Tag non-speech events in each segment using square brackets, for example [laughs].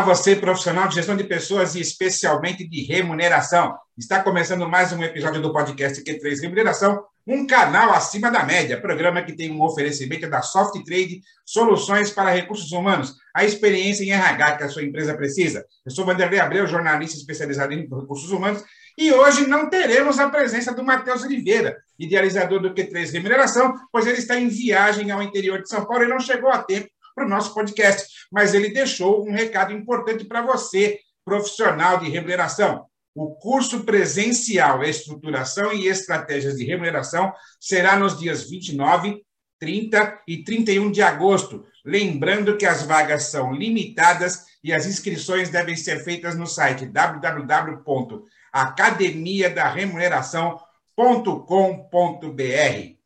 Olá, você, profissional de gestão de pessoas e especialmente de remuneração. Está começando mais um episódio do podcast Q3 Remuneração, um canal acima da média, programa que tem um oferecimento da Soft Trade, soluções para recursos humanos, a experiência em RH que a sua empresa precisa. Eu sou Vanderlei Abreu, jornalista especializado em recursos humanos, e hoje não teremos a presença do Matheus Oliveira, idealizador do Q3 Remuneração, pois ele está em viagem ao interior de São Paulo e não chegou a tempo para o nosso podcast, mas ele deixou um recado importante para você, profissional de remuneração. O curso presencial Estruturação e Estratégias de Remuneração será nos dias 29, 30 e 31 de agosto. Lembrando que as vagas são limitadas e as inscrições devem ser feitas no site www.academiadaremuneração.com.br.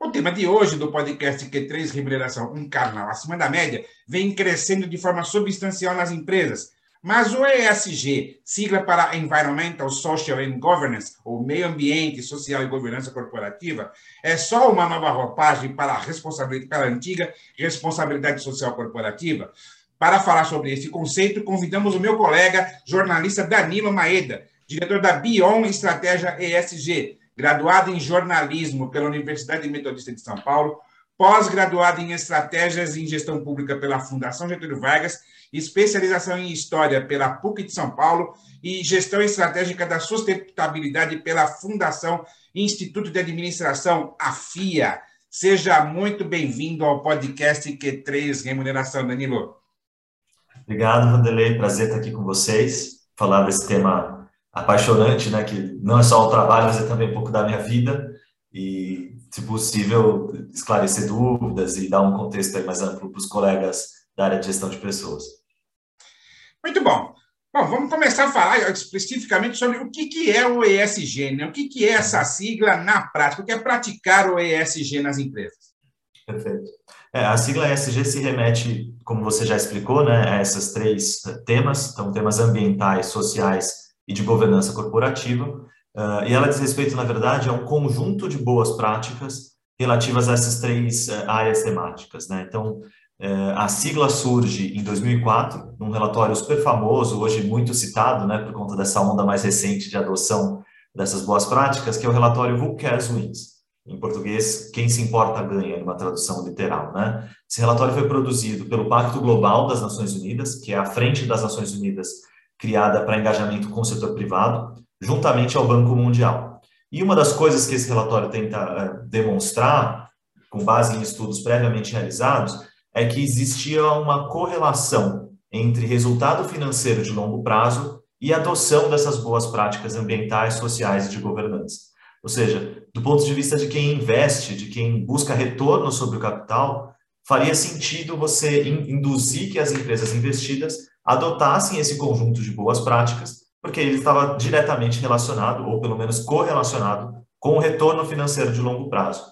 O tema de hoje do podcast Q3 Remuneração, um canal acima da média, vem crescendo de forma substancial nas empresas mas o ESG, sigla para Environmental, Social and Governance, ou Meio Ambiente, Social e Governança Corporativa, é só uma nova roupagem para a responsabilidade, para a antiga responsabilidade social corporativa. Para falar sobre esse conceito, convidamos o meu colega, jornalista Danilo Maeda, diretor da Bion Estratégia ESG, graduado em jornalismo pela Universidade Metodista de São Paulo, pós-graduado em estratégias em gestão pública pela Fundação Getúlio Vargas especialização em História pela PUC de São Paulo e Gestão Estratégica da Sustentabilidade pela Fundação Instituto de Administração, a FIA. Seja muito bem-vindo ao podcast Q3 Remuneração, Danilo. Obrigado, Vanderlei. Prazer estar aqui com vocês, falar desse tema apaixonante, né? Que não é só o trabalho, mas é também um pouco da minha vida e, se possível, esclarecer dúvidas e dar um contexto mais amplo para os colegas da área de gestão de pessoas. Muito bom. Bom, vamos começar a falar especificamente sobre o que, que é o ESG, né? O que, que é essa sigla na prática? O que é praticar o ESG nas empresas? Perfeito. É, a sigla ESG se remete, como você já explicou, né, a esses três temas, então temas ambientais, sociais e de governança corporativa, uh, e ela diz respeito, na verdade, a um conjunto de boas práticas relativas a essas três uh, áreas temáticas, né? Então, é, a sigla surge em 2004, num relatório super famoso, hoje muito citado, né, por conta dessa onda mais recente de adoção dessas boas práticas, que é o relatório Who Cares Wins. Em português, quem se importa ganha, numa tradução literal. Né? Esse relatório foi produzido pelo Pacto Global das Nações Unidas, que é a frente das Nações Unidas criada para engajamento com o setor privado, juntamente ao Banco Mundial. E uma das coisas que esse relatório tenta uh, demonstrar, com base em estudos previamente realizados, é que existia uma correlação entre resultado financeiro de longo prazo e adoção dessas boas práticas ambientais, sociais e de governança. Ou seja, do ponto de vista de quem investe, de quem busca retorno sobre o capital, faria sentido você induzir que as empresas investidas adotassem esse conjunto de boas práticas, porque ele estava diretamente relacionado, ou pelo menos correlacionado, com o retorno financeiro de longo prazo.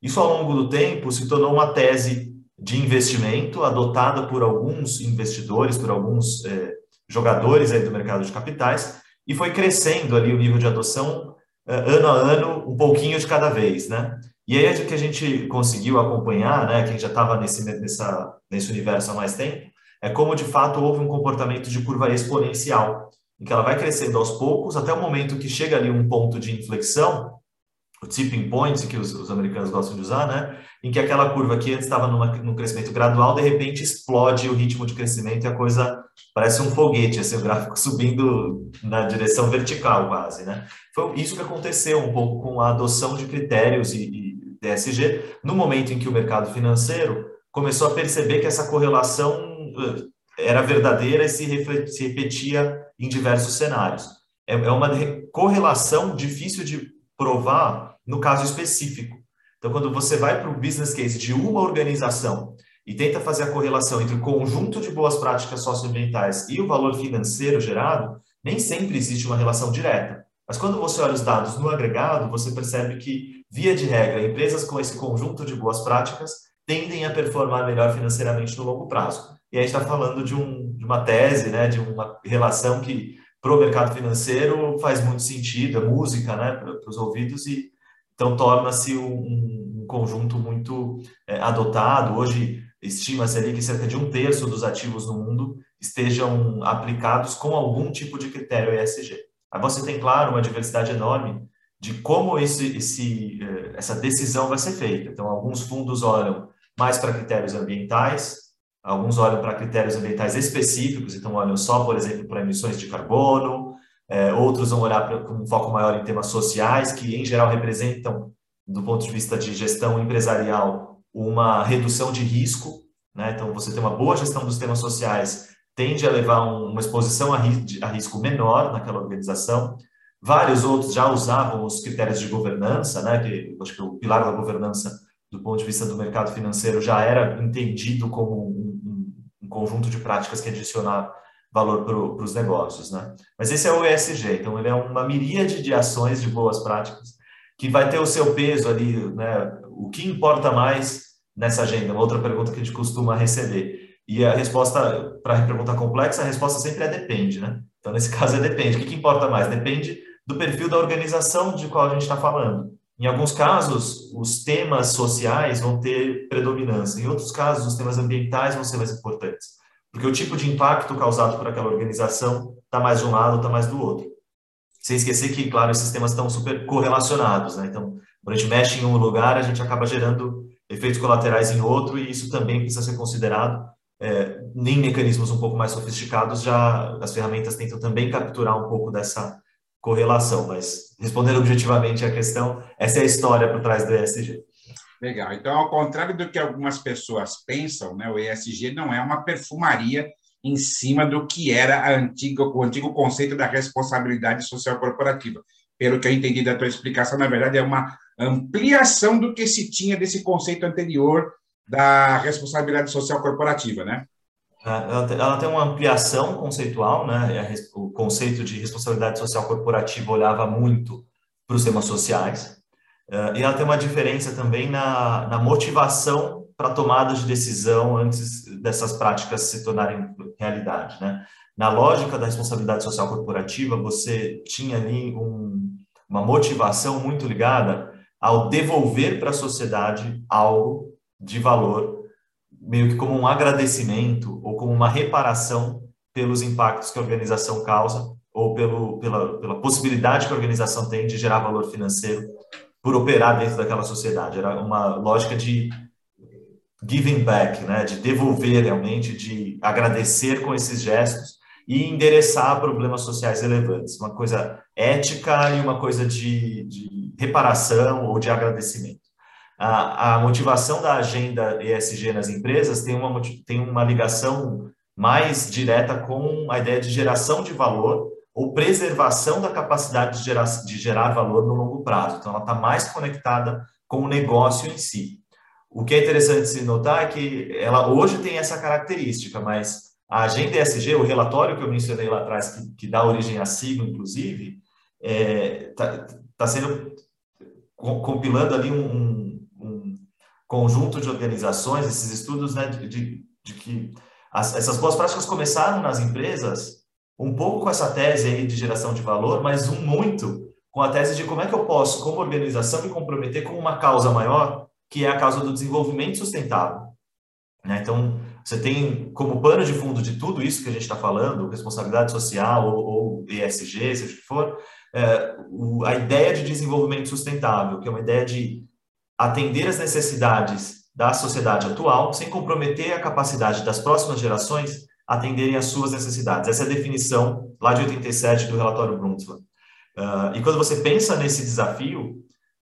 Isso, ao longo do tempo, se tornou uma tese de investimento adotada por alguns investidores, por alguns é, jogadores aí do mercado de capitais, e foi crescendo ali o nível de adoção é, ano a ano, um pouquinho de cada vez, né? E aí é que a gente conseguiu acompanhar, né, quem já estava nesse, nesse universo há mais tempo, é como de fato houve um comportamento de curva exponencial, em que ela vai crescendo aos poucos até o momento que chega ali um ponto de inflexão, o tipping point que os, os americanos gostam de usar, né? em que aquela curva que antes estava num crescimento gradual, de repente explode o ritmo de crescimento e a coisa parece um foguete, assim, o gráfico [laughs] subindo na direção vertical quase, né? Foi isso que aconteceu um pouco com a adoção de critérios e, e DSG, no momento em que o mercado financeiro começou a perceber que essa correlação era verdadeira e se, se repetia em diversos cenários. É, é uma correlação difícil de provar no caso específico. Então, quando você vai para o business case de uma organização e tenta fazer a correlação entre o conjunto de boas práticas socioambientais e o valor financeiro gerado, nem sempre existe uma relação direta. Mas quando você olha os dados no agregado, você percebe que, via de regra, empresas com esse conjunto de boas práticas tendem a performar melhor financeiramente no longo prazo. E aí está falando de, um, de, uma tese, né, de uma relação que para o mercado financeiro faz muito sentido, é música né, para os ouvidos, e então torna-se um, um, conjunto muito é, adotado. Hoje, estima-se ali que cerca de um terço dos ativos no mundo estejam aplicados com algum tipo de critério ESG. Aí você tem, claro, uma diversidade enorme de como esse, esse, é, essa decisão vai ser feita. Então, alguns fundos olham mais para critérios ambientais, alguns olham para critérios ambientais específicos, então olham só, por exemplo, para emissões de carbono, é, outros vão olhar com um foco maior em temas sociais, que em geral representam, do ponto de vista de gestão empresarial, uma redução de risco. Né? Então, você tem uma boa gestão dos temas sociais, tende a levar uma exposição a, risco menor naquela organização. Vários outros já usavam os critérios de governança, né? que acho que o pilar da governança do ponto de vista do mercado financeiro, já era entendido como um, um, um conjunto de práticas que adicionar valor para os negócios, né? Mas esse é o ESG, então ele é uma miríade de ações de boas práticas que vai ter o seu peso ali, né? O que importa mais nessa agenda? Uma outra pergunta que a gente costuma receber. E a resposta, para a pergunta complexa, a resposta sempre é depende, né? Então, nesse [laughs] caso, é depende. O que, que importa mais? Depende do perfil da organização de qual a gente está falando. Em alguns casos, os temas sociais vão ter predominância, em outros casos, os temas ambientais vão ser mais importantes, porque o tipo de impacto causado por aquela organização está mais de um lado, está mais do outro. Sem esquecer que, claro, esses temas estão super correlacionados, né? Então, quando a gente mexe em um lugar, a gente acaba gerando efeitos colaterais em outro, e isso também precisa ser considerado. É, mecanismos um pouco mais sofisticados, já as ferramentas tentam também capturar um pouco dessa correlação, mas respondendo objetivamente a questão, essa é a história por trás do ESG. Legal. Então, ao contrário do que algumas pessoas pensam, né, o ESG não é uma perfumaria em cima do que era a antiga, o antigo conceito da responsabilidade social corporativa. Pelo que eu entendi da tua explicação, na verdade, é uma ampliação do que se tinha desse conceito anterior da responsabilidade social corporativa, né? Ela tem uma ampliação conceitual, né? O conceito de responsabilidade social corporativa olhava muito para os temas sociais. Eh, e ela tem uma diferença também na, na motivação para tomada de decisão antes dessas práticas se tornarem realidade, né? Na lógica da responsabilidade social corporativa, você tinha ali um, uma motivação muito ligada ao devolver para a sociedade algo de valor meio que como um agradecimento ou como uma reparação pelos impactos que a organização causa ou pelo, pela, pela possibilidade que a organização tem de gerar valor financeiro por operar dentro daquela sociedade. Era uma lógica de giving back, né? de devolver realmente, de agradecer com esses gestos e endereçar problemas sociais relevantes. Uma coisa ética e uma coisa de, de reparação ou de agradecimento a, a motivação da agenda ESG nas empresas tem uma, tem uma ligação mais direta com a ideia de geração de valor ou preservação da capacidade de gerar, de gerar valor no longo prazo. Então, ela está mais conectada com o negócio em si. O que é interessante se notar é que ela hoje tem essa característica, mas a agenda ESG, o relatório que eu mencionei lá atrás, que, que dá origem à sigla, inclusive, está é, tá, tá sendo compilando ali um, um conjunto de organizações, esses estudos né, de, de, que as, essas boas práticas começaram nas empresas um pouco com essa tese aí de geração de valor, mas um muito com a tese de como é que eu posso, como organização, me comprometer com uma causa maior, que é a causa do desenvolvimento sustentável. Né? Então, você tem como pano de fundo de tudo isso que a gente está falando, responsabilidade social ou, ou ESG, seja o que for, é, o, a ideia de desenvolvimento sustentável, que é uma ideia de atender às necessidades da sociedade atual, sem comprometer a capacidade das próximas gerações atenderem às suas necessidades. Essa é a definição lá de 87 do relatório Brundtland. Uh, e quando você pensa nesse desafio,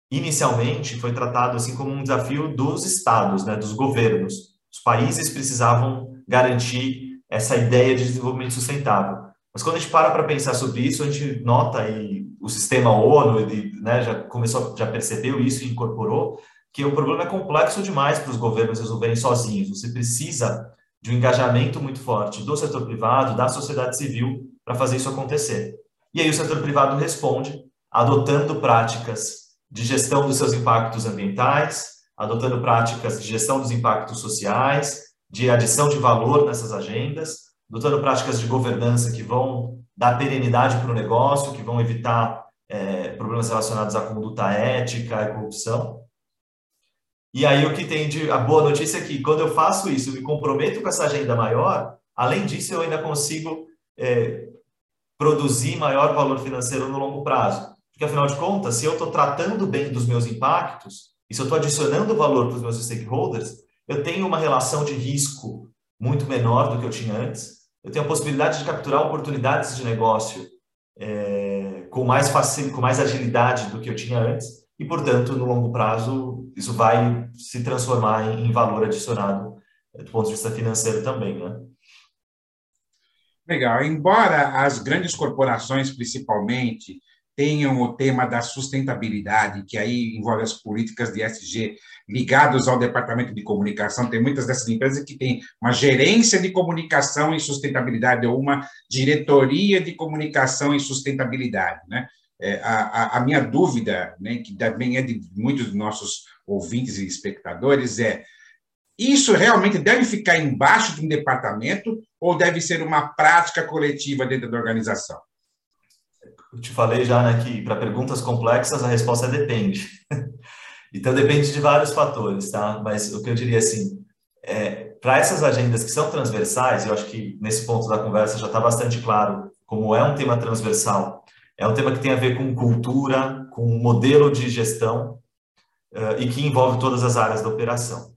inicialmente foi tratado assim como um desafio dos estados, né, dos governos. Os países precisavam garantir essa ideia de desenvolvimento sustentável. Mas quando a gente para para pensar sobre isso, a gente nota e o sistema ONU ele, né, já começou, já percebeu isso e incorporou que o problema é complexo demais para os governos resolverem sozinhos. Você precisa de um engajamento muito forte do setor privado, da sociedade civil, para fazer isso acontecer. E aí o setor privado responde adotando práticas de gestão dos seus impactos ambientais, adotando práticas de gestão dos impactos sociais, de adição de valor nessas agendas, adotando práticas de governança que vão dar perenidade para o negócio, que vão evitar é, problemas relacionados à conduta ética e corrupção. E aí o que tem de a boa notícia é que quando eu faço isso, eu me comprometo com essa agenda maior, além disso eu ainda consigo é, produzir maior valor financeiro no longo prazo. Porque afinal de contas, se eu estou tratando bem dos meus impactos, e se eu estou adicionando valor para os meus stakeholders, eu tenho uma relação de risco muito menor do que eu tinha antes. Eu tenho a possibilidade de capturar oportunidades de negócio é, com mais facil, com mais agilidade do que eu tinha antes e, portanto, no longo prazo, isso vai se transformar em, em valor adicionado é, do ponto de vista financeiro também, né? Legal. Embora as grandes corporações, principalmente, tenham o tema da sustentabilidade, que aí envolve as políticas de SG ligados ao departamento de comunicação. Tem muitas dessas empresas que têm uma gerência de comunicação e sustentabilidade ou uma diretoria de comunicação e sustentabilidade, né? É, a, a, minha dúvida, né, que também é de muitos dos nossos ouvintes e espectadores, é: isso realmente deve ficar embaixo de um departamento ou deve ser uma prática coletiva dentro da organização? Eu te falei já né, que para perguntas complexas a resposta é depende. [laughs] então depende de vários fatores, tá? Mas o que eu diria assim, é, para essas agendas que são transversais, eu acho que nesse ponto da conversa já está bastante claro como é um tema transversal. É um tema que tem a ver com cultura, com modelo de gestão uh, e que envolve todas as áreas da operação.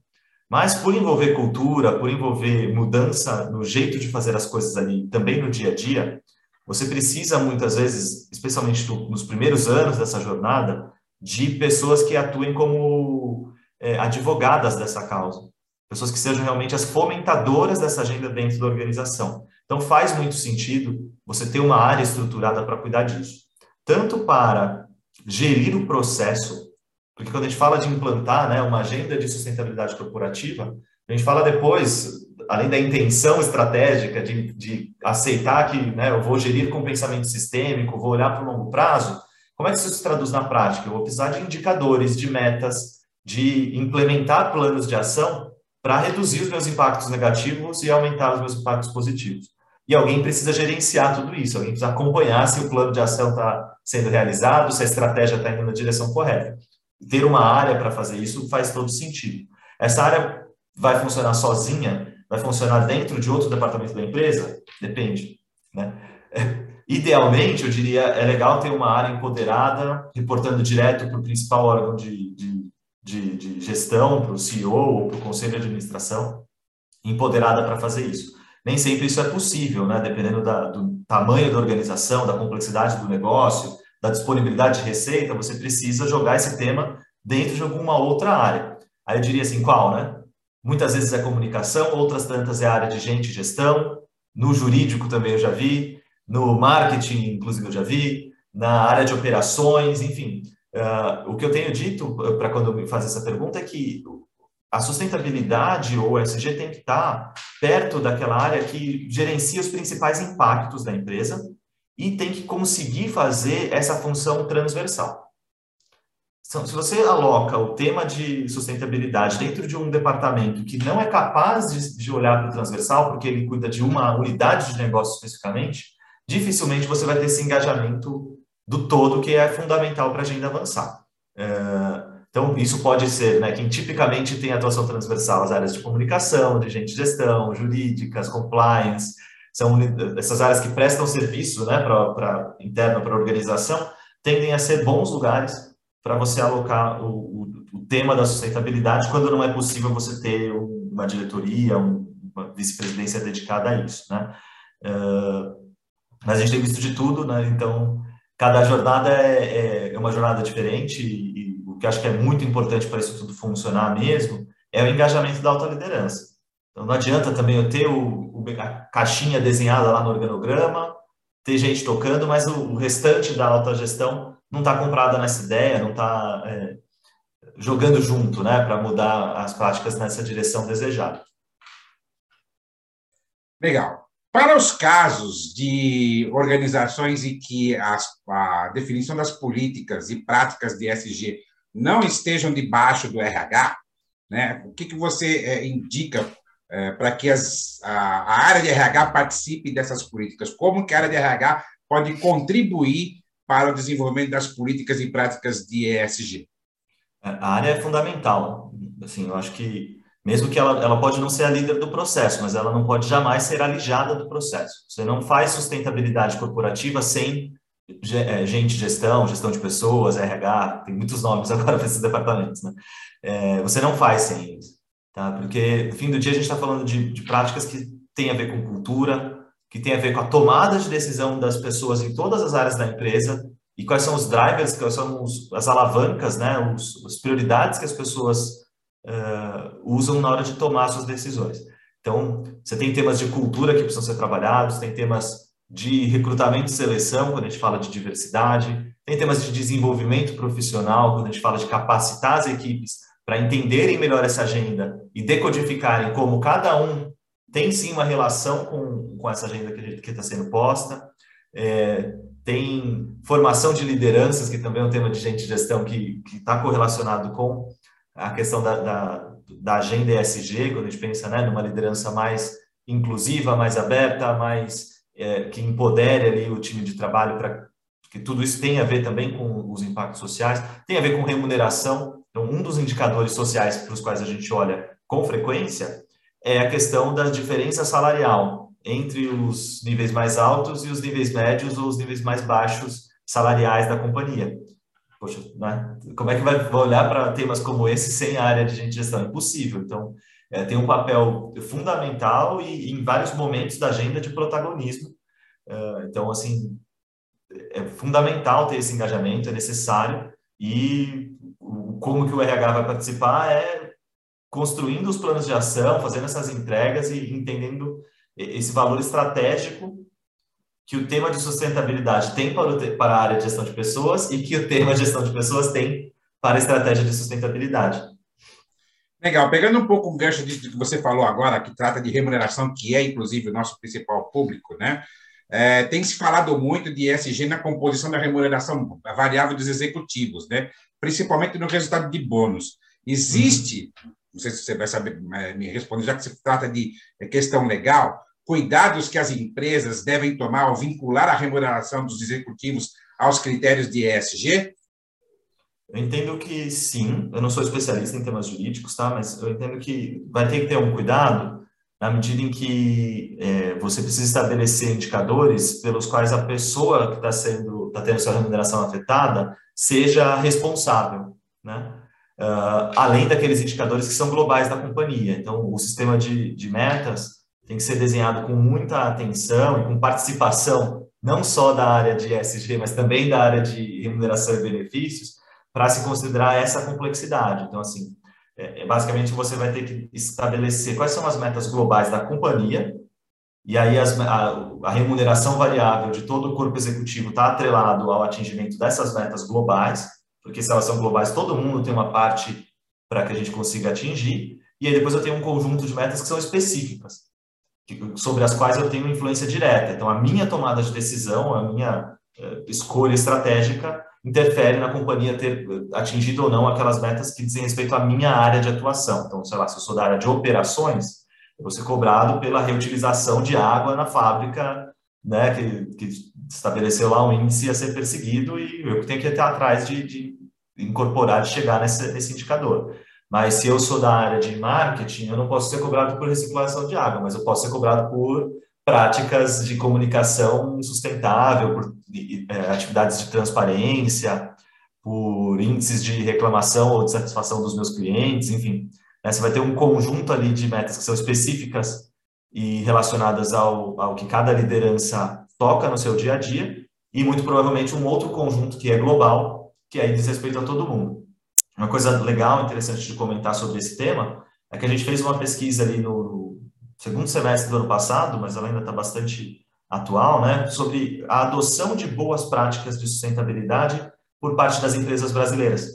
Mas por envolver cultura, por envolver mudança no jeito de fazer as coisas ali, também no dia a dia, você precisa muitas vezes, especialmente nos primeiros anos dessa jornada, de pessoas que atuem como é, advogadas dessa causa, pessoas que sejam realmente as fomentadoras dessa agenda dentro da organização. Então faz muito sentido você ter uma área estruturada para cuidar disso, tanto para gerir o processo, porque quando a gente fala de implantar né, uma agenda de sustentabilidade corporativa, a gente fala depois além da intenção estratégica de, de aceitar que né, eu vou gerir com pensamento sistêmico, vou olhar para o longo prazo, como é que isso se traduz na prática? Eu vou precisar de indicadores, de metas, de implementar planos de ação para reduzir os meus impactos negativos e aumentar os meus impactos positivos. E alguém precisa gerenciar tudo isso, alguém precisa acompanhar se o plano de ação está sendo realizado, se a estratégia está indo na direção correta. Ter uma área para fazer isso faz todo sentido. Essa área vai funcionar sozinha vai funcionar dentro de outro departamento da empresa? Depende. Né? [laughs] Idealmente, eu diria, é legal ter uma área empoderada, reportando direto para o principal órgão de, de, de, de gestão, para o CEO ou para o conselho de administração, empoderada para fazer isso. Nem sempre isso é possível, né? dependendo da, do tamanho da organização, da complexidade do negócio, da disponibilidade de receita, você precisa jogar esse tema dentro de alguma outra área. Aí eu diria assim, qual, né? Muitas vezes é comunicação, outras tantas é área de gente e gestão. No jurídico também eu já vi, no marketing, inclusive, eu já vi, na área de operações, enfim. Uh, o que eu tenho dito uh, para quando me faz essa pergunta é que a sustentabilidade ou SG tem que estar perto daquela área que gerencia os principais impactos da empresa e tem que conseguir fazer essa função transversal. Então, se você aloca o tema de sustentabilidade dentro de um departamento que não é capaz de, de olhar para o transversal, porque ele cuida de uma unidade de negócio especificamente, dificilmente você vai ter esse engajamento do todo que é fundamental para a agenda avançar. É, então, isso pode ser, né, quem tipicamente tem atuação transversal, as áreas de comunicação, de gente de gestão, jurídicas, compliance, são essas áreas que prestam serviço né, para, para interno para a organização, tendem a ser bons lugares para você alocar o, o, o, tema da sustentabilidade quando não é possível você ter uma diretoria, uma vice-presidência dedicada a isso, né? Uh, mas a gente tem visto de tudo, né? Então, cada jornada é, é, é uma jornada diferente e, e, o que acho que é muito importante para isso tudo funcionar mesmo é o engajamento da alta liderança. Então, não adianta também eu ter o, o a caixinha desenhada lá no organograma, ter gente tocando, mas o, o restante da alta gestão não está comprada nessa ideia, não está é, jogando junto, né, para mudar as práticas nessa direção desejada. Legal. Para os casos de organizações em que as, a definição das políticas e práticas de SG não estejam debaixo do RH, né, o que, que você é, indica é, para que as, a, a, área de RH participe dessas políticas? Como que a área de RH pode contribuir para o desenvolvimento das políticas e práticas de ESG? A área é fundamental. Assim, eu acho que mesmo que ela, ela pode não ser a líder do processo, mas ela não pode jamais ser alijada do processo. Você não faz sustentabilidade corporativa sem é, gente, gestão, gestão de pessoas, RH, tem muitos nomes [laughs] agora para esses departamentos, né? É, você não faz sem isso, tá? Porque no fim do dia a gente está falando de, de práticas que têm a ver com cultura, que tem a ver com a tomada de decisão das pessoas em todas as áreas da empresa e quais são os drivers, quais são os, as alavancas, né, os, as prioridades que as pessoas uh, usam na hora de tomar suas decisões. Então, você tem temas de cultura que precisam ser trabalhados, tem temas de recrutamento e seleção, quando a gente fala de diversidade, tem temas de desenvolvimento profissional, quando a gente fala de capacitar as equipes para entenderem melhor essa agenda e decodificarem como cada um tem sim uma relação com, com essa agenda que está sendo posta. É, tem formação de lideranças, que também é um tema de gente de gestão que está correlacionado com a questão da, da, da, agenda ESG, quando a gente pensa né, numa liderança mais inclusiva, mais aberta, mais é, que empodere ali o time de trabalho para que tudo isso tem a ver também com os impactos sociais, tem a ver com remuneração. Então, um dos indicadores sociais para os quais a gente olha com frequência é a questão da diferença salarial entre os níveis mais altos e os níveis médios ou os níveis mais baixos salariais da companhia. Poxa, né? como é que vai olhar para temas como esse sem a área de gestão? Impossível. Então, é, tem um papel fundamental e, em vários momentos da agenda de protagonismo. É, então, assim, é fundamental ter esse engajamento, é necessário, e como que o RH vai participar é construindo os planos de ação, fazendo essas entregas e entendendo esse valor estratégico que o tema de sustentabilidade tem para, o, para a área de gestão de pessoas e que o tema de gestão de pessoas tem para a estratégia de sustentabilidade. Legal. Pegando um pouco o gancho disso que você falou agora, que trata de remuneração, que é inclusive o nosso principal público, né? É, tem se falado muito de ESG na composição da remuneração variável dos executivos, né? principalmente no resultado de bônus. Existe, não sei se você vai saber é, me responder, já que se trata de questão legal, cuidados que as empresas devem tomar ao vincular a remuneração dos executivos aos critérios de ESG? Eu entendo que sim, eu não sou especialista em temas jurídicos, tá? Mas eu entendo que vai ter que ter um cuidado na medida em que é, você precisa estabelecer indicadores pelos quais a pessoa que está sendo, está tendo sua remuneração afetada, seja responsável, né? Uh, além daqueles indicadores que são globais da companhia. Então, o sistema de, de metas tem que ser desenhado com muita atenção e com participação, não só da área de ESG, mas também da área de remuneração e benefícios, para se considerar essa complexidade. Então, assim, é, é, basicamente você vai ter que estabelecer quais são as metas globais da companhia, e aí as, a, a, remuneração variável de todo o corpo executivo está atrelado ao atingimento dessas metas globais, porque se elas são globais, todo mundo tem uma parte para que a gente consiga atingir, e aí depois eu tenho um conjunto de metas que são específicas, sobre as quais eu tenho influência direta. Então, a minha tomada de decisão, a minha uh, escolha estratégica interfere na companhia ter atingido ou não aquelas metas que dizem respeito à minha área de atuação. Então, sei lá, se eu sou da área de operações, eu vou ser cobrado pela reutilização de água na fábrica, né, que, que estabeleceu lá um índice a ser perseguido e eu tenho que ir atrás de, de incorporar, de chegar nesse indicador. Mas se eu sou da área de marketing, eu não posso ser cobrado por reciclação de água, mas eu posso ser cobrado por práticas de comunicação sustentável, por é, atividades de transparência, por índices de reclamação ou de satisfação dos meus clientes, enfim. Né, você vai ter um conjunto ali de metas que são específicas e relacionadas ao, ao que cada liderança toca no seu dia a dia, e muito provavelmente um outro conjunto que é global, que aí diz respeito a todo mundo. Uma coisa legal, interessante de comentar sobre esse tema, é que a gente fez uma pesquisa ali no, segundo semestre do ano passado, mas ela ainda está bastante atual, né, sobre a adoção de boas práticas de sustentabilidade por parte das empresas brasileiras.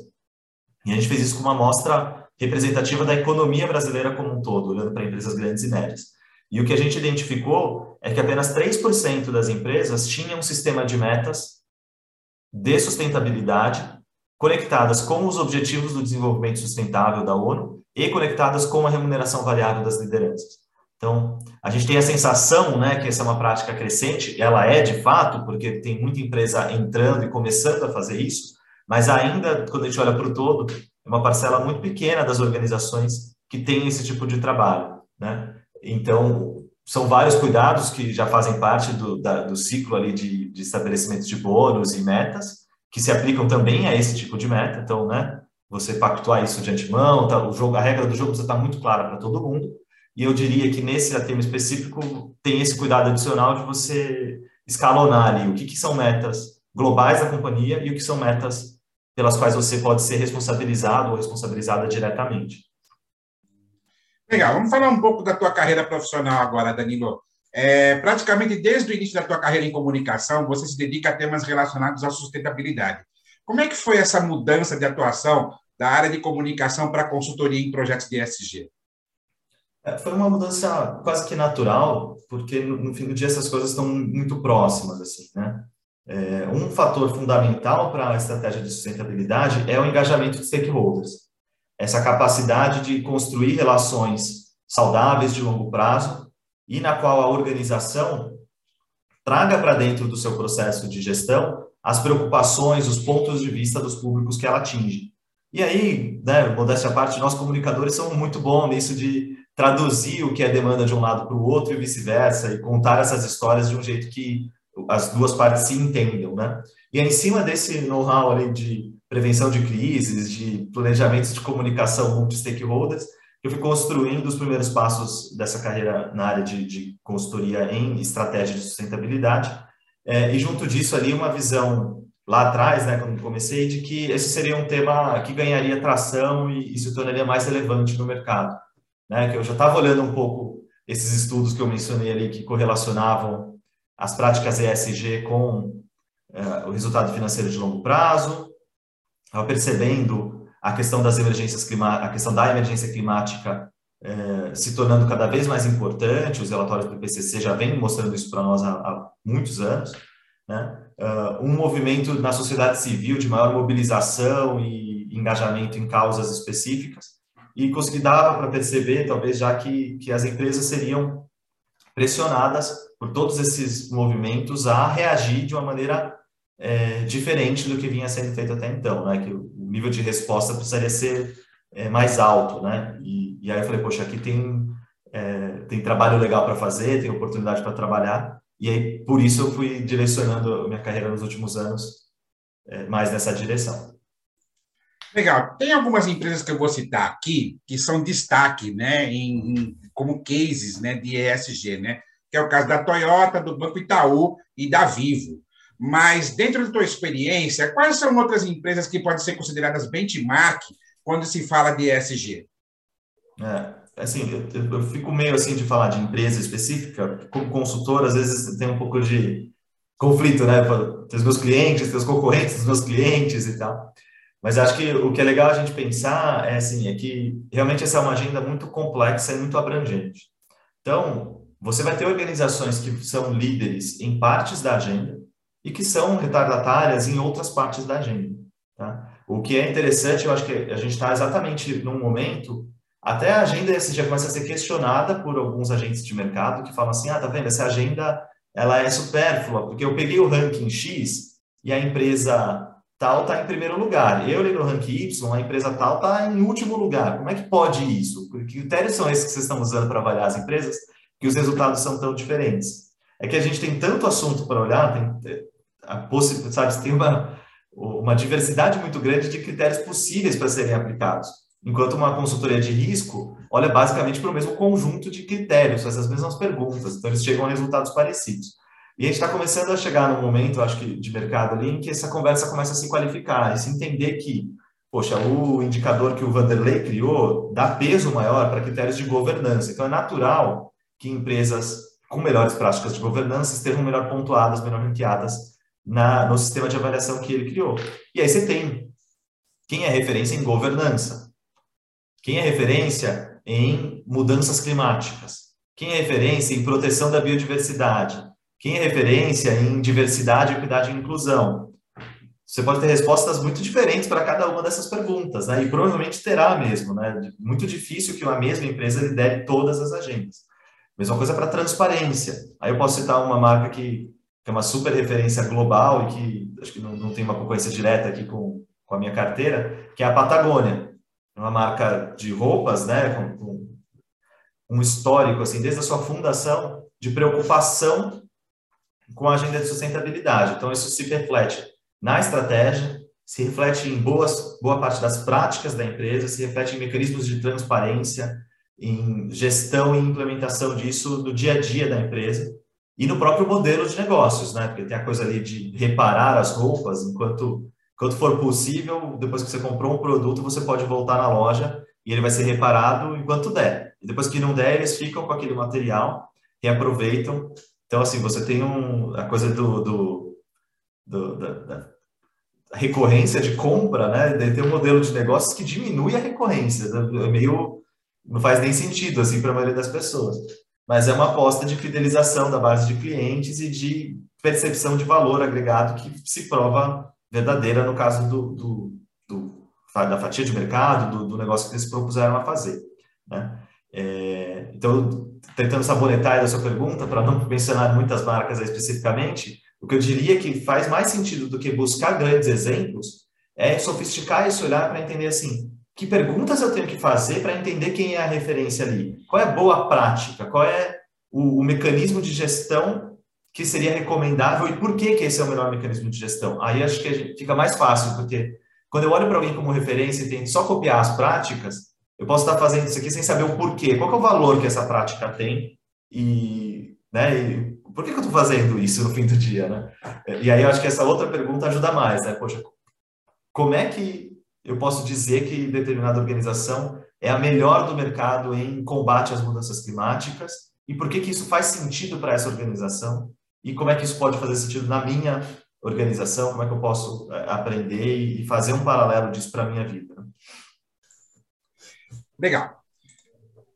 E a gente fez isso com uma amostra representativa da economia brasileira como um todo, olhando para empresas grandes e médias. E o que a gente identificou é que apenas 3% das empresas tinham um sistema de metas de sustentabilidade conectadas com os objetivos do desenvolvimento sustentável da ONU e conectadas com a remuneração variável das lideranças. Então, a gente tem a sensação né, que essa é uma prática crescente, ela é de fato, porque tem muita empresa entrando e começando a fazer isso, mas ainda, quando a gente olha para o todo, é uma parcela muito pequena das organizações que tem esse tipo de trabalho. Né? Então, são vários cuidados que já fazem parte do, da, do ciclo ali de, de de bônus e metas, que se aplicam também a esse tipo de meta. Então, né, você pactuar isso de antemão, tá, o jogo, a regra do jogo precisa estar muito clara para todo mundo. E eu diria que nesse tema específico tem esse cuidado adicional de você escalonar ali o que, que são metas globais da companhia e o que são metas pelas quais você pode ser responsabilizado ou responsabilizada diretamente. Legal, vamos falar um pouco da tua carreira profissional agora, Danilo. É, praticamente desde o início da tua carreira em comunicação, você se dedica a temas relacionados à sustentabilidade. Como é que foi essa mudança de atuação da área de comunicação para consultoria em projetos de ESG? É, foi uma mudança quase que natural, porque no, fim do dia essas coisas estão muito próximas, assim, né? É, um fator fundamental para a estratégia de sustentabilidade é o engajamento de stakeholders. Essa capacidade de construir relações saudáveis de longo prazo e na qual a organização traga para dentro do seu processo de gestão as preocupações, os pontos de vista dos públicos que ela atinge. E aí, né, modéstia à parte, nós comunicadores somos muito bons nisso de traduzir o que é demanda de um lado para o outro e vice-versa, e contar essas histórias de um jeito que as duas partes se entendam, né? E é em cima desse know-how de prevenção de crises, de planejamentos de comunicação multi-stakeholders, eu fui construindo os primeiros passos dessa carreira na área de, de consultoria em estratégia de sustentabilidade, é, e junto disso ali uma visão lá atrás, né, quando comecei, de que esse seria um tema que ganharia tração e, e se tornaria mais relevante no mercado né, que eu já estava olhando um pouco esses estudos que eu mencionei ali que correlacionavam as práticas ESG com é, o resultado financeiro de longo prazo, estava percebendo a questão das emergências climáticas, a questão da emergência climática é, se tornando cada vez mais importante, os relatórios do IPCC já vêm mostrando isso para nós há, há, muitos anos, né? Uh, um movimento na sociedade civil de maior mobilização e engajamento em causas específicas, e consegui dar para perceber, talvez já que, que as empresas seriam pressionadas por todos esses movimentos a reagir de uma maneira é, diferente do que vinha sendo feito até então, né? Que o nível de resposta precisaria ser é, mais alto, né? E, e, aí eu falei, poxa, aqui tem é, tem trabalho legal para fazer, tem oportunidade para trabalhar, e aí por isso eu fui direcionando minha carreira nos últimos anos é, mais nessa direção. Legal. Tem algumas empresas que eu vou citar aqui que são destaque, né, em, em, como cases, né, de ESG, né, que é o caso da Toyota, do Banco Itaú e da Vivo. Mas dentro da tua experiência, quais são outras empresas que podem ser consideradas benchmark quando se fala de ESG? É, assim, eu, eu, fico meio assim de falar de empresa específica, como consultor, às vezes tem um pouco de conflito, né? Tem os meus clientes, tem os concorrentes dos meus clientes e tal. Mas acho que o que é legal a gente pensar é assim, é que realmente essa é uma agenda muito complexa e muito abrangente. Então, você vai ter organizações que são líderes em partes da agenda e que são retardatárias em outras partes da agenda. Tá? O que é interessante, eu acho que a gente está exatamente num momento, até a agenda já começa a ser questionada por alguns agentes de mercado que falam assim, ah, tá vendo, essa agenda ela é supérflua, porque eu peguei o ranking X e a empresa tal está em primeiro lugar. Eu li no ranking Y, a empresa tal está em último lugar. Como é que pode isso? Que critérios são esses que vocês estão usando para avaliar as empresas que os resultados são tão diferentes? É que a gente tem tanto assunto para olhar, tem a possibilidade, sabe, tem uma, uma diversidade muito grande de critérios possíveis para serem aplicados. Enquanto uma consultoria de risco olha basicamente para o mesmo conjunto de critérios, faz as mesmas perguntas, então eles chegam a resultados parecidos. E a gente está começando a chegar num momento, acho que, de mercado ali, em que essa conversa começa a se qualificar e se entender que, poxa, o indicador que o Vanderlei criou dá peso maior para critérios de governança. Então, é natural que empresas com melhores práticas de governança estejam melhor pontuadas, melhor ranqueadas na, no sistema de avaliação que ele criou. E aí você tem quem é referência em governança, quem é referência em mudanças climáticas, quem é referência em proteção da biodiversidade, quem é referência em diversidade, equidade e inclusão? Você pode ter respostas muito diferentes para cada uma dessas perguntas, né? E provavelmente terá mesmo, né? Muito difícil que uma mesma empresa lidere todas as agendas. Mesma coisa para transparência. Aí eu posso citar uma marca que, que é uma super referência global e que acho que não, não tem uma concorrência direta aqui com, com a minha carteira, que é a Patagônia. É uma marca de roupas, né, com, com um histórico, assim, desde a sua fundação, de preocupação com a agenda de sustentabilidade. Então, isso se reflete na estratégia, se reflete em boas, boa parte das práticas da empresa, se reflete em mecanismos de transparência, em gestão e implementação disso no dia a dia da empresa e no próprio modelo de negócios, né? Porque tem a coisa ali de reparar as roupas enquanto, enquanto for possível, depois que você comprou um produto, você pode voltar na loja e ele vai ser reparado enquanto der. E depois que não der, eles ficam com aquele material, reaproveitam. Então, assim, você tem um, a coisa do, do, do da, da, recorrência de compra, né? Ter um modelo de negócios que diminui a recorrência. É meio não faz nem sentido assim para a maioria das pessoas. Mas é uma aposta de fidelização da base de clientes e de percepção de valor agregado que se prova verdadeira no caso do, do, do da fatia de mercado, do, do, negócio que eles propuseram a fazer. Né? É, então, tentando sabonetar a sua pergunta, para não mencionar muitas marcas especificamente, o que eu diria que faz mais sentido do que buscar grandes exemplos é sofisticar esse olhar para entender assim, que perguntas eu tenho que fazer para entender quem é a referência ali? Qual é a boa prática? Qual é o, o, mecanismo de gestão que seria recomendável e por que, que esse é o melhor mecanismo de gestão? Aí acho que fica mais fácil, porque quando eu olho para alguém como referência e tento só copiar as práticas, eu posso estar fazendo isso aqui sem saber o porquê. Qual é o valor que essa prática tem e, né, e por que, que eu estou fazendo isso no fim do dia, né? E aí eu acho que essa outra pergunta ajuda mais, né? Poxa, como é que eu posso dizer que determinada organização é a melhor do mercado em combate às mudanças climáticas e por que, que isso faz sentido para essa organização e como é que isso pode fazer sentido na minha organização, como é que eu posso é, aprender e fazer um paralelo disso para a minha vida. Né? Legal.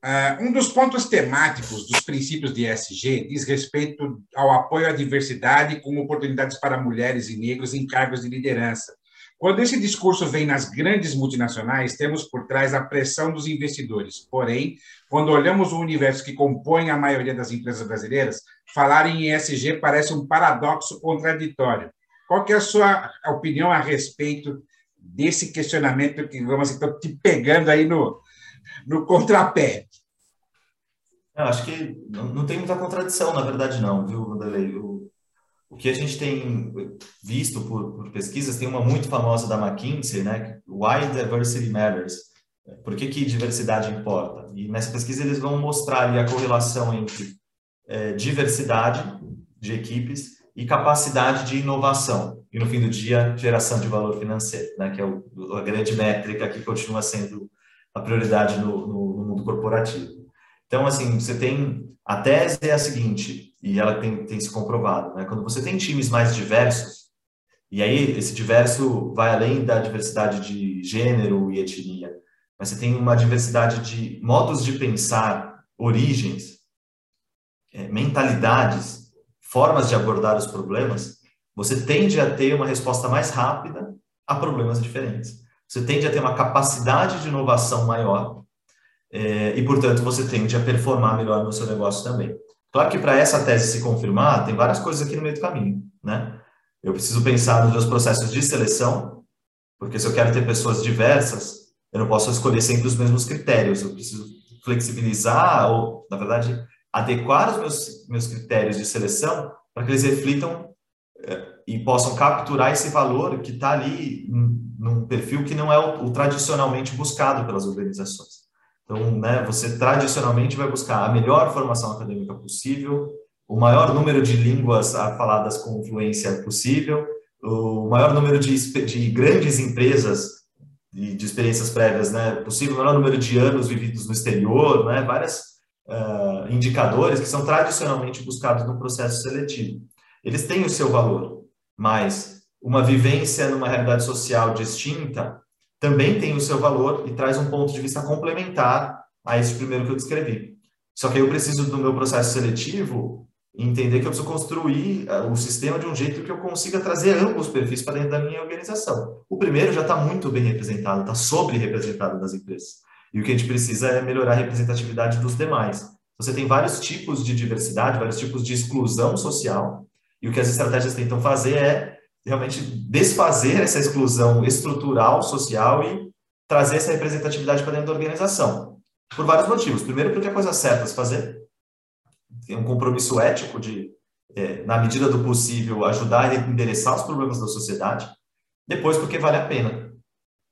Uh, um dos pontos temáticos dos princípios de ESG diz respeito ao apoio à diversidade com oportunidades para mulheres e negros em cargos de liderança, quando esse discurso vem nas grandes multinacionais, temos por trás a pressão dos investidores. Porém, quando olhamos o universo que compõe a maioria das empresas brasileiras, falar em ESG parece um paradoxo contraditório. Qual é a sua opinião a respeito desse questionamento que, vamos estou te pegando aí no, no contrapé? Eu acho que não, não tem muita contradição, na verdade, não, viu, Vanderlei? O que a gente tem visto por, por, pesquisas, tem uma muito famosa da McKinsey, né? Why Diversity Matters. Por que, que diversidade importa? E nessa pesquisa eles vão mostrar ali a correlação entre é, diversidade de equipes e capacidade de inovação. E no fim do dia, geração de valor financeiro, né? Que é o, a grande métrica que continua sendo a prioridade no, no, no mundo corporativo. Então, assim, você tem a tese é a seguinte, e ela tem, tem se comprovado, né? Quando você tem times mais diversos, e aí esse diverso vai além da diversidade de gênero e etnia, mas você tem uma diversidade de modos de pensar, origens, é, mentalidades, formas de abordar os problemas, você tende a ter uma resposta mais rápida a problemas diferentes. Você tende a ter uma capacidade de inovação maior é, e, portanto, você tende a performar melhor no seu negócio também. Claro que para essa tese se confirmar, tem várias coisas aqui no meio do caminho, né? Eu preciso pensar nos meus processos de seleção, porque se eu quero ter pessoas diversas, eu não posso escolher sempre os mesmos critérios, eu preciso flexibilizar ou, na verdade, adequar os meus, meus critérios de seleção para que eles reflitam é, e possam capturar esse valor que está ali num perfil que não é o, o tradicionalmente buscado pelas organizações. Então, né, você tradicionalmente vai buscar a melhor formação acadêmica possível, o maior número de línguas faladas com fluência possível, o maior número de, de grandes empresas de, de, experiências prévias né, possível, o maior número de anos vividos no exterior, né, vários uh, indicadores que são tradicionalmente buscados no processo seletivo. Eles têm o seu valor, mas uma vivência numa realidade social distinta também tem o seu valor e traz um ponto de vista complementar a esse primeiro que eu descrevi. Só que eu preciso do meu processo seletivo entender que eu preciso construir eh, o sistema de um jeito que eu consiga trazer ambos os perfis para dentro da minha organização. O primeiro já está muito bem representado, está sobre-representado nas empresas. E o que a gente precisa é melhorar a representatividade dos demais. você tem vários tipos de diversidade, vários tipos de exclusão social, e o que as estratégias tentam fazer é realmente desfazer essa exclusão estrutural social e trazer essa representatividade para dentro da organização. Por vários motivos. Primeiro, porque é coisa certa se fazer, tem um compromisso ético de, é, na medida do possível, ajudar a endereçar os problemas da sociedade. Depois, porque vale a pena.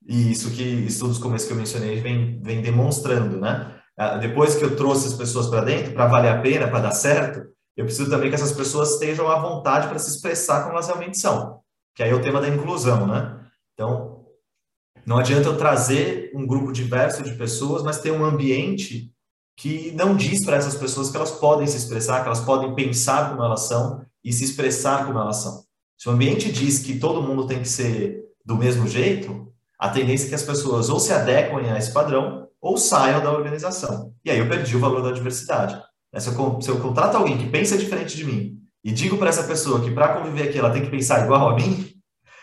E isso que estudos como esse que eu mencionei vem, vem demonstrando, né? Ah, depois que eu trouxe as pessoas para dentro, para valer a pena, para dar certo, eu preciso também que essas pessoas estejam à vontade para se expressar como elas realmente são. Que aí é o tema da inclusão, né? Então, não adianta eu trazer um grupo diverso de pessoas, mas ter um ambiente que não diz para essas pessoas que elas podem se expressar, que elas podem pensar como elas são e se expressar como elas são. Se o ambiente diz que todo mundo tem que ser do mesmo jeito, a tendência é que as pessoas ou se adequem a esse padrão ou saiam da organização. E aí eu perdi o valor da diversidade. Se eu, se eu contrato alguém que pensa diferente de mim e digo para essa pessoa que para conviver aqui ela tem que pensar igual a mim,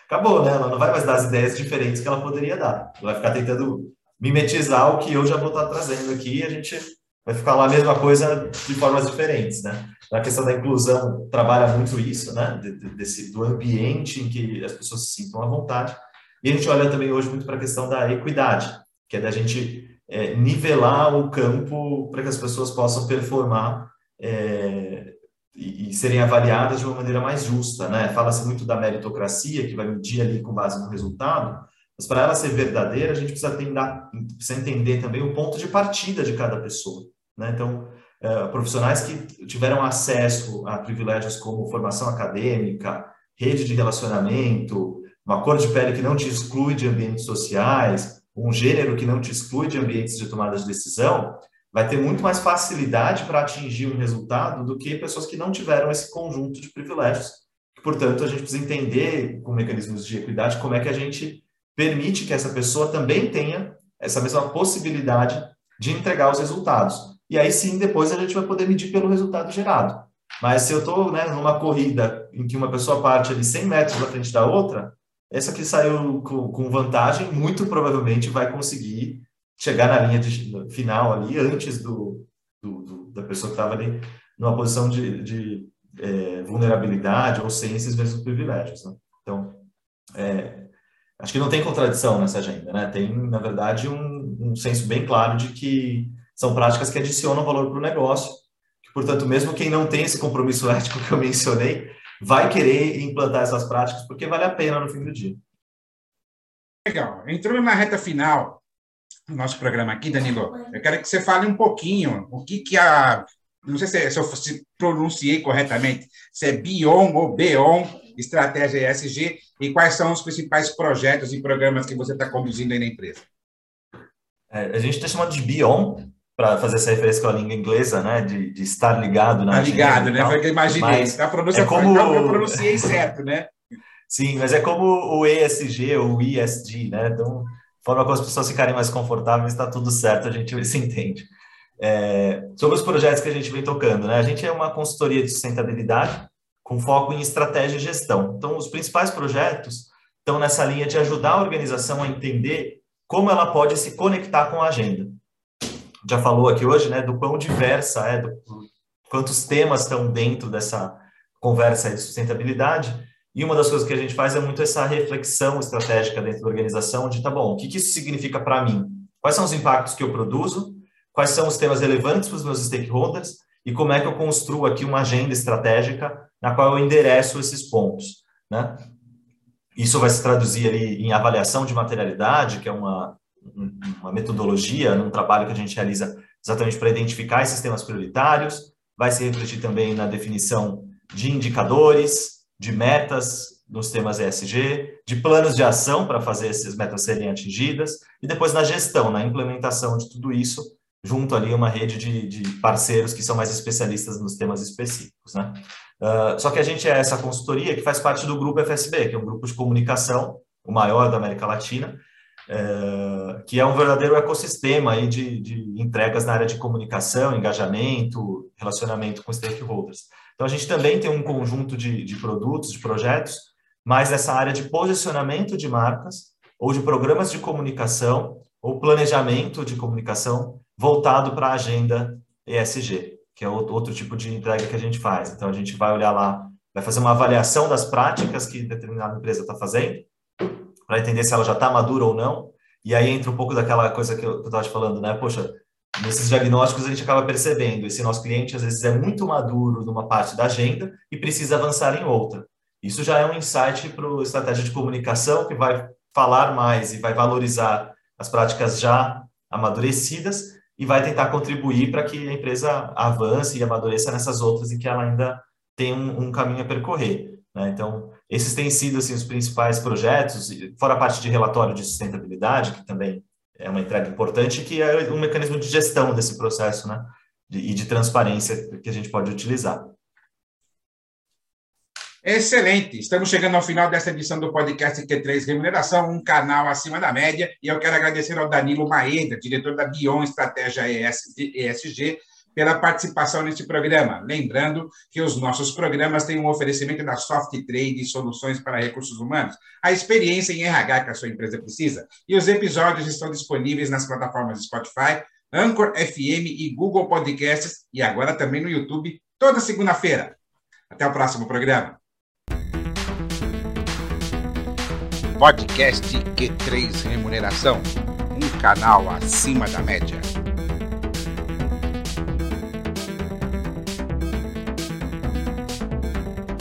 acabou, né? Ela não vai mais dar as ideias diferentes que ela poderia dar. Ela vai ficar tentando mimetizar o que eu já vou estar trazendo aqui e a gente vai ficar lá a mesma coisa de formas diferentes, né? A questão da inclusão trabalha muito isso, né? Desse, do ambiente em que as pessoas se sintam à vontade. E a gente olha também hoje muito para a questão da equidade, que é da gente é, nivelar o campo para que as pessoas possam performar é, e, e, serem avaliadas de uma maneira mais justa, né? Fala-se muito da meritocracia, que vai medir ali com base no resultado, mas para ela ser verdadeira, a gente precisa, tendar, precisa entender também o ponto de partida de cada pessoa, né? Então, é, profissionais que tiveram acesso a privilégios como formação acadêmica, rede de relacionamento, uma cor de pele que não te exclui de ambientes sociais, um gênero que não te exclui de ambientes de tomada de decisão, vai ter muito mais facilidade para atingir um resultado do que pessoas que não tiveram esse conjunto de privilégios. Portanto, a gente precisa entender, com mecanismos de equidade, como é que a gente permite que essa pessoa também tenha essa mesma possibilidade de entregar os resultados. E aí sim, depois a gente vai poder medir pelo resultado gerado. Mas se eu estou né, numa corrida em que uma pessoa parte ali 100 metros da frente da outra, essa que saiu com, vantagem, muito provavelmente vai conseguir chegar na linha de, final ali antes do, do, do da pessoa que estava ali numa posição de, de é, vulnerabilidade ou esses mesmos privilégios. Né? Então, é, acho que não tem contradição nessa agenda, né? Tem, na verdade, um, um senso bem claro de que são práticas que adicionam valor para o negócio. Que, portanto, mesmo quem não tem esse compromisso [laughs] ético que eu mencionei, vai querer implantar essas práticas porque vale a pena no fim do dia. Legal. Entrando na reta final do nosso programa aqui, Danilo, eu quero que você fale um pouquinho o que, que a. Não sei se, se eu se pronunciei corretamente, se é BION ou BEON, Estratégia ESG, e quais são os principais projetos e programas que você está conduzindo aí na empresa. É, a gente está chamando de BION, para fazer essa referência com a língua inglesa, né, de, de estar ligado na tá ligado, né? Foi que eu imaginei. a pronúncia é como... foi, eu pronunciei certo, né? Sim, mas é como o ESG ou o ESG, né? Então, forma como as pessoas ficarem mais confortáveis, está tudo certo, a gente [laughs] se entende. É, sobre os projetos que a gente vem tocando, né? A gente é uma consultoria de sustentabilidade com foco em estratégia e gestão. Então, os principais projetos estão nessa linha de ajudar a organização a entender como ela pode se conectar com a agenda já falou aqui hoje, né, do quão diversa é, do, do quantos temas estão dentro dessa conversa de sustentabilidade. E uma das coisas que a gente faz é muito essa reflexão estratégica dentro da organização de, tá bom, o que, que isso significa para mim? Quais são os impactos que eu produzo? Quais são os temas relevantes para os meus stakeholders? E como é que eu construo aqui uma agenda estratégica na qual eu endereço esses pontos, né? Isso vai se traduzir ali em avaliação de materialidade, que é uma, uma metodologia, num trabalho que a gente realiza exatamente para identificar esses temas prioritários, vai se refletir também na definição de indicadores, de metas nos temas ESG, de planos de ação para fazer essas metas serem atingidas, e depois na gestão, na implementação de tudo isso, junto ali uma rede de, de parceiros que são mais especialistas nos temas específicos. Né? Uh, só que a gente é essa consultoria que faz parte do grupo FSB, que é um grupo de comunicação, o maior da América Latina, é, que é um verdadeiro ecossistema aí de, de entregas na área de comunicação, engajamento, relacionamento com stakeholders. Então, a gente também tem um conjunto de, de produtos, de projetos, mais nessa área de posicionamento de marcas, ou de programas de comunicação, ou planejamento de comunicação voltado para a agenda ESG. que é outro tipo de entrega que a gente faz. Então, a gente vai olhar lá, vai fazer uma avaliação das práticas que determinada empresa está fazendo, para entender se ela já está madura ou não. E aí entra um pouco daquela coisa que eu estava te falando, né? Poxa, nesses diagnósticos a gente acaba percebendo, esse nosso cliente às vezes é muito maduro numa parte da agenda e precisa avançar em outra. Isso já é um insight para a estratégia de comunicação que vai falar mais e vai valorizar as práticas já amadurecidas e vai tentar contribuir para que a empresa avance e amadureça nessas outras em que ela ainda tem um, um caminho a percorrer. Né? Então, esses têm sido assim, os principais projetos, fora a parte de relatório de sustentabilidade, que também é uma entrega importante, que é um mecanismo de gestão desse processo né? De, e de transparência que a gente pode utilizar. Excelente! Estamos chegando ao final dessa edição do podcast Q3 Remuneração, um canal acima da média, e eu quero agradecer ao Danilo Maeda, diretor da Bion Estratégia ESG, pela participação neste programa. Lembrando que os nossos programas têm um oferecimento da Soft Trade e Soluções para Recursos Humanos, a experiência em RH que a sua empresa precisa. E os episódios estão disponíveis nas plataformas Spotify, Anchor FM e Google Podcasts, e agora também no YouTube, toda segunda-feira. Até o próximo programa. Podcast Q3 Remuneração, um canal acima da média.